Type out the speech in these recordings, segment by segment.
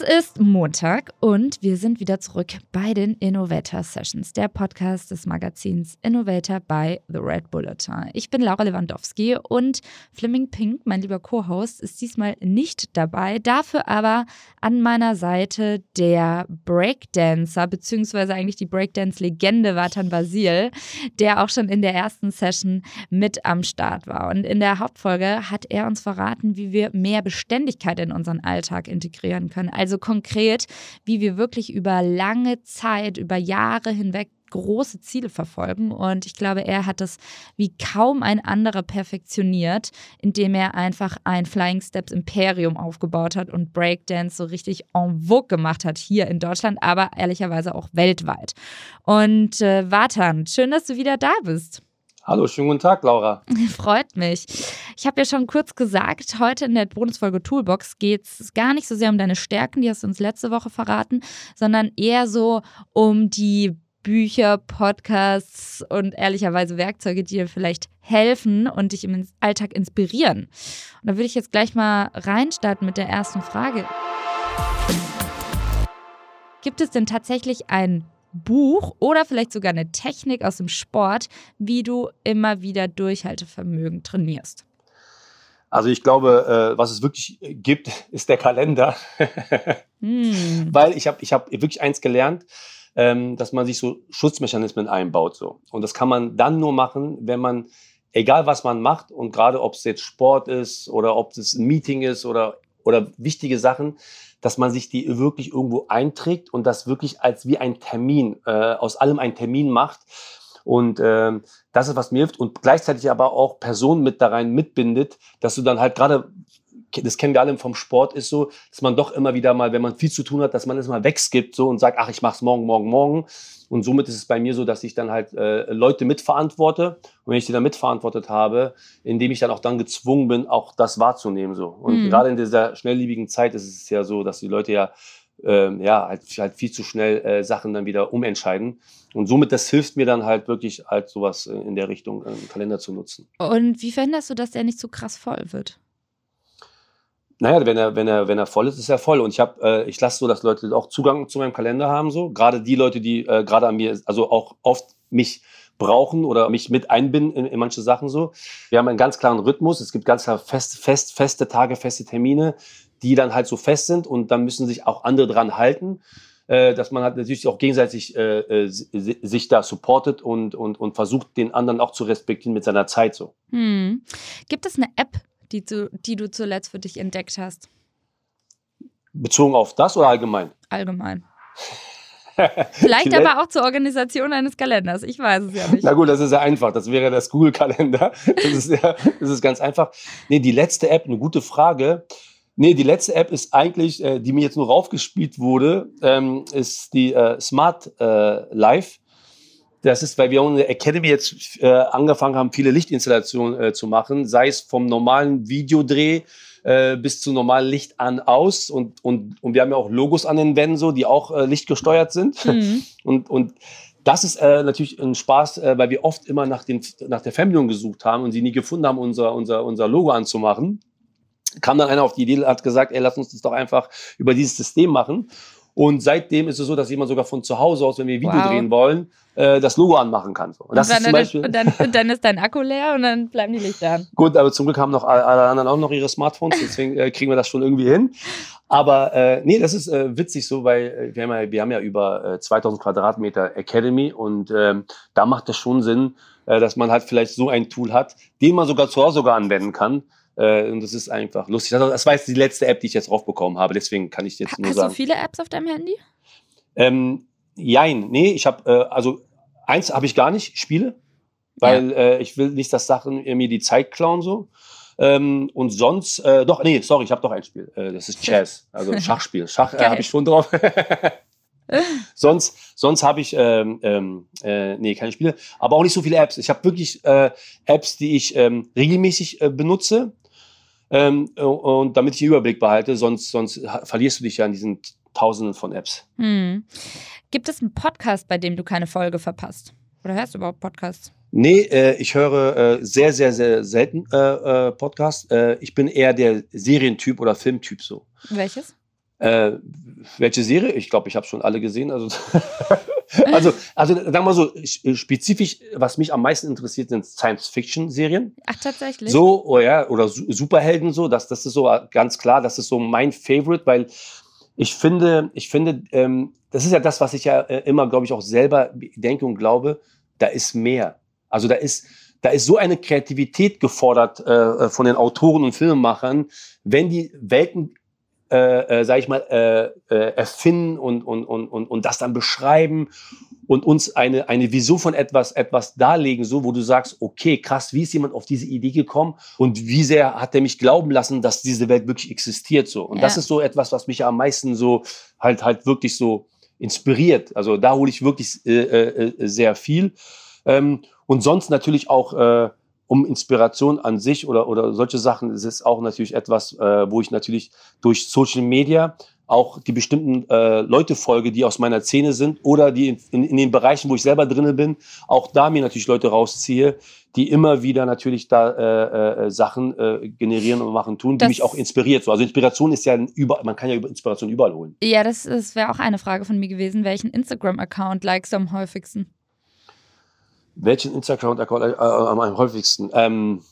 Es ist Montag und wir sind wieder zurück bei den Innovator Sessions, der Podcast des Magazins Innovator bei The Red Bulletin. Ich bin Laura Lewandowski und Fleming Pink, mein lieber Co-Host, ist diesmal nicht dabei. Dafür aber an meiner Seite der Breakdancer, beziehungsweise eigentlich die Breakdance-Legende Vatan Basil, der auch schon in der ersten Session mit am Start war. Und in der Hauptfolge hat er uns verraten, wie wir mehr Beständigkeit in unseren Alltag integrieren können also konkret, wie wir wirklich über lange Zeit, über Jahre hinweg große Ziele verfolgen. Und ich glaube, er hat das wie kaum ein anderer perfektioniert, indem er einfach ein Flying Steps Imperium aufgebaut hat und Breakdance so richtig en vogue gemacht hat hier in Deutschland, aber ehrlicherweise auch weltweit. Und äh, Vatan, schön, dass du wieder da bist. Hallo, schönen guten Tag, Laura. Freut mich. Ich habe ja schon kurz gesagt, heute in der Bonusfolge Toolbox geht es gar nicht so sehr um deine Stärken, die hast du uns letzte Woche verraten, sondern eher so um die Bücher, Podcasts und ehrlicherweise Werkzeuge, die dir vielleicht helfen und dich im Alltag inspirieren. Und da würde ich jetzt gleich mal reinstarten mit der ersten Frage. Gibt es denn tatsächlich ein Buch oder vielleicht sogar eine Technik aus dem Sport, wie du immer wieder Durchhaltevermögen trainierst? Also ich glaube, äh, was es wirklich gibt, ist der Kalender. hm. Weil ich habe ich hab wirklich eins gelernt, ähm, dass man sich so Schutzmechanismen einbaut. So. Und das kann man dann nur machen, wenn man, egal was man macht, und gerade ob es jetzt Sport ist oder ob es ein Meeting ist oder, oder wichtige Sachen, dass man sich die wirklich irgendwo einträgt und das wirklich als wie ein Termin, äh, aus allem ein Termin macht. Und ähm, das ist, was mir hilft und gleichzeitig aber auch Personen mit da rein mitbindet, dass du dann halt gerade das kennen wir alle vom Sport, ist so, dass man doch immer wieder mal, wenn man viel zu tun hat, dass man es mal wegskippt so und sagt, ach, ich mach's morgen, morgen, morgen. Und somit ist es bei mir so, dass ich dann halt äh, Leute mitverantworte. Und wenn ich die dann mitverantwortet habe, indem ich dann auch dann gezwungen bin, auch das wahrzunehmen so. Und mhm. gerade in dieser schnelllebigen Zeit ist es ja so, dass die Leute ja ähm, ja, halt, halt viel zu schnell äh, Sachen dann wieder umentscheiden. Und somit, das hilft mir dann halt wirklich, halt sowas in der Richtung, äh, Kalender zu nutzen. Und wie verhinderst du, dass der nicht so krass voll wird? Naja, wenn er, wenn er, wenn er voll ist, ist er voll. Und ich habe, äh, ich lasse so, dass Leute auch Zugang zu meinem Kalender haben, so. Gerade die Leute, die äh, gerade an mir, also auch oft mich brauchen oder mich mit einbinden in, in, manche Sachen so. Wir haben einen ganz klaren Rhythmus. Es gibt ganz klar fest, fest, feste Tage, feste Termine, die dann halt so fest sind und dann müssen sich auch andere dran halten. Äh, dass man halt natürlich auch gegenseitig äh, äh sich da supportet und, und, und versucht, den anderen auch zu respektieren mit seiner Zeit so. Hm. Gibt es eine App, die du, die du zuletzt für dich entdeckt hast? Bezogen auf das oder allgemein? Allgemein. Vielleicht aber auch zur Organisation eines Kalenders. Ich weiß es ja nicht. Na gut, das ist ja einfach. Das wäre das Google-Kalender. Das, ist ja, das ist ganz einfach. Nee, die letzte App, eine gute Frage. Nee, die letzte App ist eigentlich, äh, die mir jetzt nur raufgespielt wurde, ähm, ist die äh, Smart äh, Life. Das ist, weil wir in der Academy jetzt äh, angefangen haben, viele Lichtinstallationen äh, zu machen, sei es vom normalen Videodreh äh, bis zu normalen Licht an aus und, und, und wir haben ja auch Logos an den Wänden so, die auch äh, lichtgesteuert sind. Mhm. Und, und das ist äh, natürlich ein Spaß, äh, weil wir oft immer nach, den, nach der Fernbedienung gesucht haben und sie nie gefunden haben, unser, unser, unser Logo anzumachen. Kam dann einer auf die Idee, hat gesagt, ey, lass uns das doch einfach über dieses System machen. Und seitdem ist es so, dass jemand sogar von zu Hause aus, wenn wir Video wow. drehen wollen, äh, das Logo anmachen kann. Und, das und, ist zum Beispiel und, dann, und dann ist dein Akku leer und dann bleiben die Lichter an. Gut, aber zum Glück haben noch alle anderen auch noch ihre Smartphones, deswegen äh, kriegen wir das schon irgendwie hin. Aber äh, nee, das ist äh, witzig so, weil äh, wir, haben ja, wir haben ja über äh, 2000 Quadratmeter Academy und ähm, da macht es schon Sinn, äh, dass man halt vielleicht so ein Tool hat, den man sogar zu Hause sogar anwenden kann. Äh, und das ist einfach lustig. Das war jetzt die letzte App, die ich jetzt draufbekommen habe. Deswegen kann ich jetzt Hast nur sagen. Hast du viele Apps auf deinem Handy? Ähm, jein, nee, ich habe, äh, also eins habe ich gar nicht, Spiele, weil ja. äh, ich will nicht, dass Sachen mir die Zeit klauen so. Ähm, und sonst, äh, doch, nee, sorry, ich habe doch ein Spiel. Äh, das ist Chess, also Schachspiel. Schach äh, habe ich schon drauf. sonst sonst habe ich ähm, ähm, äh, nee keine Spiele, aber auch nicht so viele Apps. Ich habe wirklich äh, Apps, die ich ähm, regelmäßig äh, benutze ähm, und damit ich den Überblick behalte, sonst, sonst verlierst du dich ja in diesen Tausenden von Apps. Hm. Gibt es einen Podcast, bei dem du keine Folge verpasst? Oder hörst du überhaupt Podcasts? Nee, äh, ich höre äh, sehr, sehr, sehr selten äh, äh Podcasts. Äh, ich bin eher der Serientyp oder Filmtyp so. Welches? Äh, welche Serie? Ich glaube, ich habe schon alle gesehen. Also, also, also sagen wir mal so, spezifisch, was mich am meisten interessiert, sind Science-Fiction-Serien. Ach, tatsächlich. So, oh ja, oder Superhelden so, das, das ist so ganz klar, das ist so mein Favorite, weil ich finde, ich finde, ähm, das ist ja das, was ich ja äh, immer, glaube ich, auch selber denke und glaube, da ist mehr. Also da ist, da ist so eine Kreativität gefordert äh, von den Autoren und Filmemachern, wenn die Welten äh, äh, sag ich mal, äh, äh, erfinden und, und, und, und, und das dann beschreiben und uns eine, eine Vision von etwas, etwas darlegen, so, wo du sagst, okay, krass, wie ist jemand auf diese Idee gekommen und wie sehr hat er mich glauben lassen, dass diese Welt wirklich existiert, so. Und ja. das ist so etwas, was mich am meisten so halt, halt wirklich so inspiriert. Also da hole ich wirklich äh, äh, äh sehr viel. Ähm, und sonst natürlich auch, äh, um Inspiration an sich oder, oder solche Sachen ist es auch natürlich etwas, äh, wo ich natürlich durch Social Media auch die bestimmten äh, Leute folge, die aus meiner Szene sind oder die in, in, in den Bereichen, wo ich selber drinne bin, auch da mir natürlich Leute rausziehe, die immer wieder natürlich da äh, äh, Sachen äh, generieren und machen tun, die das mich auch inspiriert. So, also Inspiration ist ja über, man kann ja über Inspiration überall holen. Ja, das, das wäre auch eine Frage von mir gewesen. Welchen Instagram-Account likest du am häufigsten? Welchen Instagram-Account äh, am häufigsten? Ähm,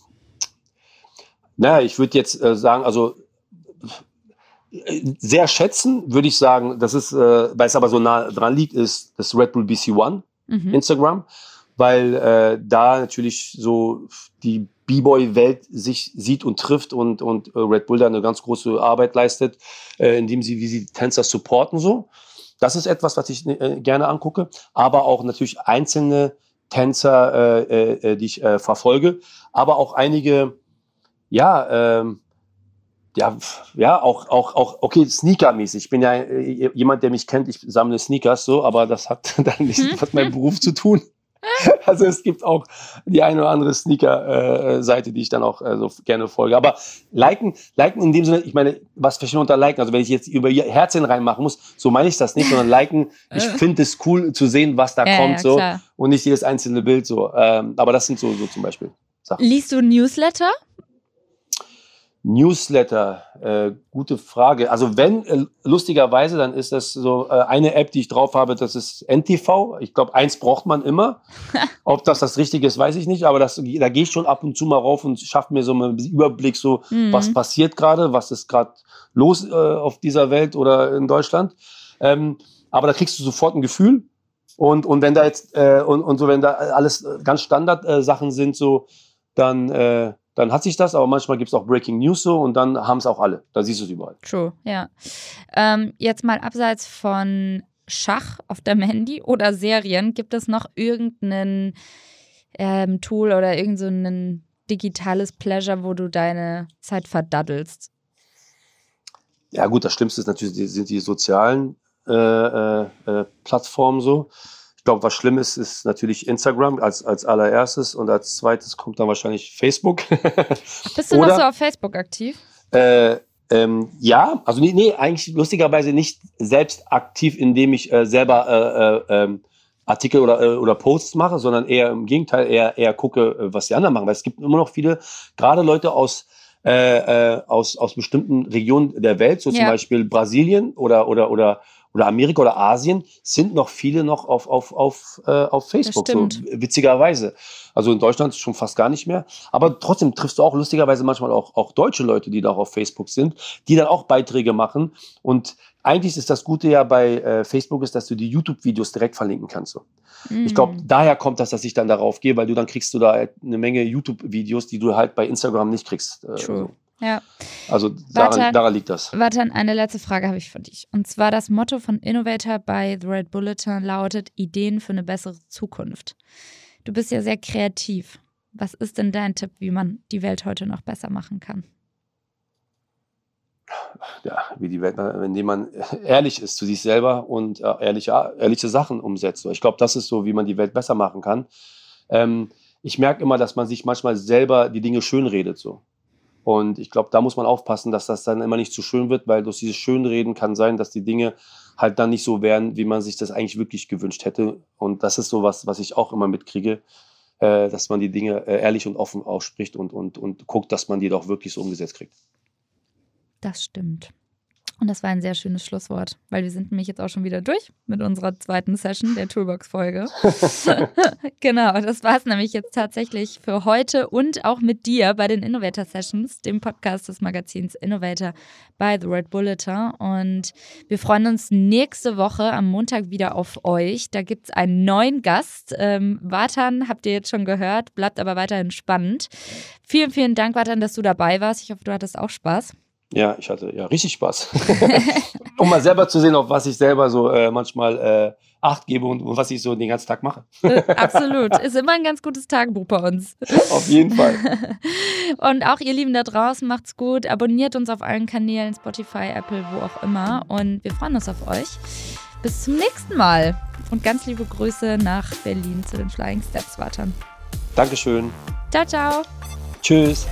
naja, ich würde jetzt äh, sagen, also sehr schätzen, würde ich sagen, das ist, äh, weil es aber so nah dran liegt, ist das Red Bull BC One mhm. Instagram, weil äh, da natürlich so die B-Boy-Welt sich sieht und trifft und, und äh, Red Bull da eine ganz große Arbeit leistet, äh, indem sie, wie sie Tänzer supporten so. Das ist etwas, was ich äh, gerne angucke, aber auch natürlich einzelne Tänzer, äh, äh, die ich äh, verfolge, aber auch einige, ja, ähm, ja, ja, auch, auch, auch, okay, Sneaker-mäßig. Ich bin ja äh, jemand, der mich kennt, ich sammle Sneakers so, aber das hat dann nicht hm? mit meinem Beruf zu tun. Also es gibt auch die eine oder andere Sneaker-Seite, die ich dann auch äh, so gerne folge. Aber liken, liken in dem Sinne, ich meine, was verstehe unter liken? Also wenn ich jetzt über ihr Herzchen reinmachen muss, so meine ich das nicht, sondern liken, ich äh. finde es cool zu sehen, was da ja, kommt, ja, so klar. und nicht jedes einzelne Bild so. Ähm, aber das sind so, so zum Beispiel Sachen. Liest du Newsletter? Newsletter, äh, gute Frage. Also wenn, äh, lustigerweise, dann ist das so äh, eine App, die ich drauf habe, das ist NTV. Ich glaube, eins braucht man immer. Ob das das Richtige ist, weiß ich nicht, aber das, da gehe ich schon ab und zu mal rauf und schaffe mir so einen Überblick, so mhm. was passiert gerade, was ist gerade los äh, auf dieser Welt oder in Deutschland. Ähm, aber da kriegst du sofort ein Gefühl. Und, und wenn da jetzt, äh, und, und so, wenn da alles ganz Standard-Sachen sind, so, dann, äh, dann hat sich das, aber manchmal gibt es auch Breaking News so und dann haben es auch alle. Da siehst du es überall. True, ja. Ähm, jetzt mal abseits von Schach auf dem Handy oder Serien, gibt es noch irgendein ähm, Tool oder irgendein so digitales Pleasure, wo du deine Zeit verdaddelst? Ja, gut, das Schlimmste ist natürlich, sind die sozialen äh, äh, äh Plattformen so glaube, was schlimm ist, ist natürlich Instagram als, als allererstes und als zweites kommt dann wahrscheinlich Facebook. Bist du Oder, noch so auf Facebook aktiv? Äh, ähm, ja, also nee, nee, eigentlich lustigerweise nicht selbst aktiv, indem ich äh, selber äh, äh, ähm, Artikel oder, äh, oder Posts mache, sondern eher im Gegenteil, eher, eher gucke, äh, was die anderen machen. Weil es gibt immer noch viele, gerade Leute aus, äh, äh, aus, aus bestimmten Regionen der Welt, so ja. zum Beispiel Brasilien oder, oder, oder oder Amerika oder Asien sind noch viele noch auf, auf, auf, äh, auf Facebook, so witzigerweise. Also in Deutschland schon fast gar nicht mehr. Aber trotzdem triffst du auch lustigerweise manchmal auch, auch deutsche Leute, die da auch auf Facebook sind, die dann auch Beiträge machen. Und eigentlich ist das Gute ja bei äh, Facebook ist, dass du die YouTube-Videos direkt verlinken kannst. So. Mhm. Ich glaube, daher kommt das, dass ich dann darauf gehe, weil du dann kriegst du da eine Menge YouTube-Videos, die du halt bei Instagram nicht kriegst. Äh, so. Ja. Also daran, daran, liegt das. Warte, eine letzte Frage habe ich für dich. Und zwar das Motto von Innovator bei The Red Bulletin lautet Ideen für eine bessere Zukunft. Du bist ja sehr kreativ. Was ist denn dein Tipp, wie man die Welt heute noch besser machen kann? Ja, wie die Welt, indem man ehrlich ist zu sich selber und äh, ehrliche, ehrliche Sachen umsetzt. Ich glaube, das ist so, wie man die Welt besser machen kann. Ähm, ich merke immer, dass man sich manchmal selber die Dinge schönredet. So. Und ich glaube, da muss man aufpassen, dass das dann immer nicht zu schön wird, weil durch dieses Schönreden kann sein, dass die Dinge halt dann nicht so werden, wie man sich das eigentlich wirklich gewünscht hätte. Und das ist so was, was ich auch immer mitkriege, äh, dass man die Dinge äh, ehrlich und offen ausspricht und, und, und guckt, dass man die doch wirklich so umgesetzt kriegt. Das stimmt. Und das war ein sehr schönes Schlusswort, weil wir sind nämlich jetzt auch schon wieder durch mit unserer zweiten Session der Toolbox-Folge. genau, das war es nämlich jetzt tatsächlich für heute und auch mit dir bei den Innovator Sessions, dem Podcast des Magazins Innovator bei The Red Bulletin. Und wir freuen uns nächste Woche am Montag wieder auf euch. Da gibt es einen neuen Gast. Ähm, Vatan habt ihr jetzt schon gehört, bleibt aber weiterhin spannend. Vielen, vielen Dank, Vatan, dass du dabei warst. Ich hoffe, du hattest auch Spaß. Ja, ich hatte ja richtig Spaß. um mal selber zu sehen, auf was ich selber so äh, manchmal äh, Acht gebe und, und, was ich so den ganzen Tag mache. Äh, absolut. Ist immer ein ganz gutes Tagebuch bei uns. Auf jeden Fall. Und auch ihr Lieben da draußen, macht's gut. Abonniert uns auf allen Kanälen, Spotify, Apple, wo auch immer. Und wir freuen uns auf euch. Bis zum nächsten Mal. Und ganz liebe Grüße nach Berlin zu den Flying Steps Watern. Dankeschön. Ciao, ciao. Tschüss.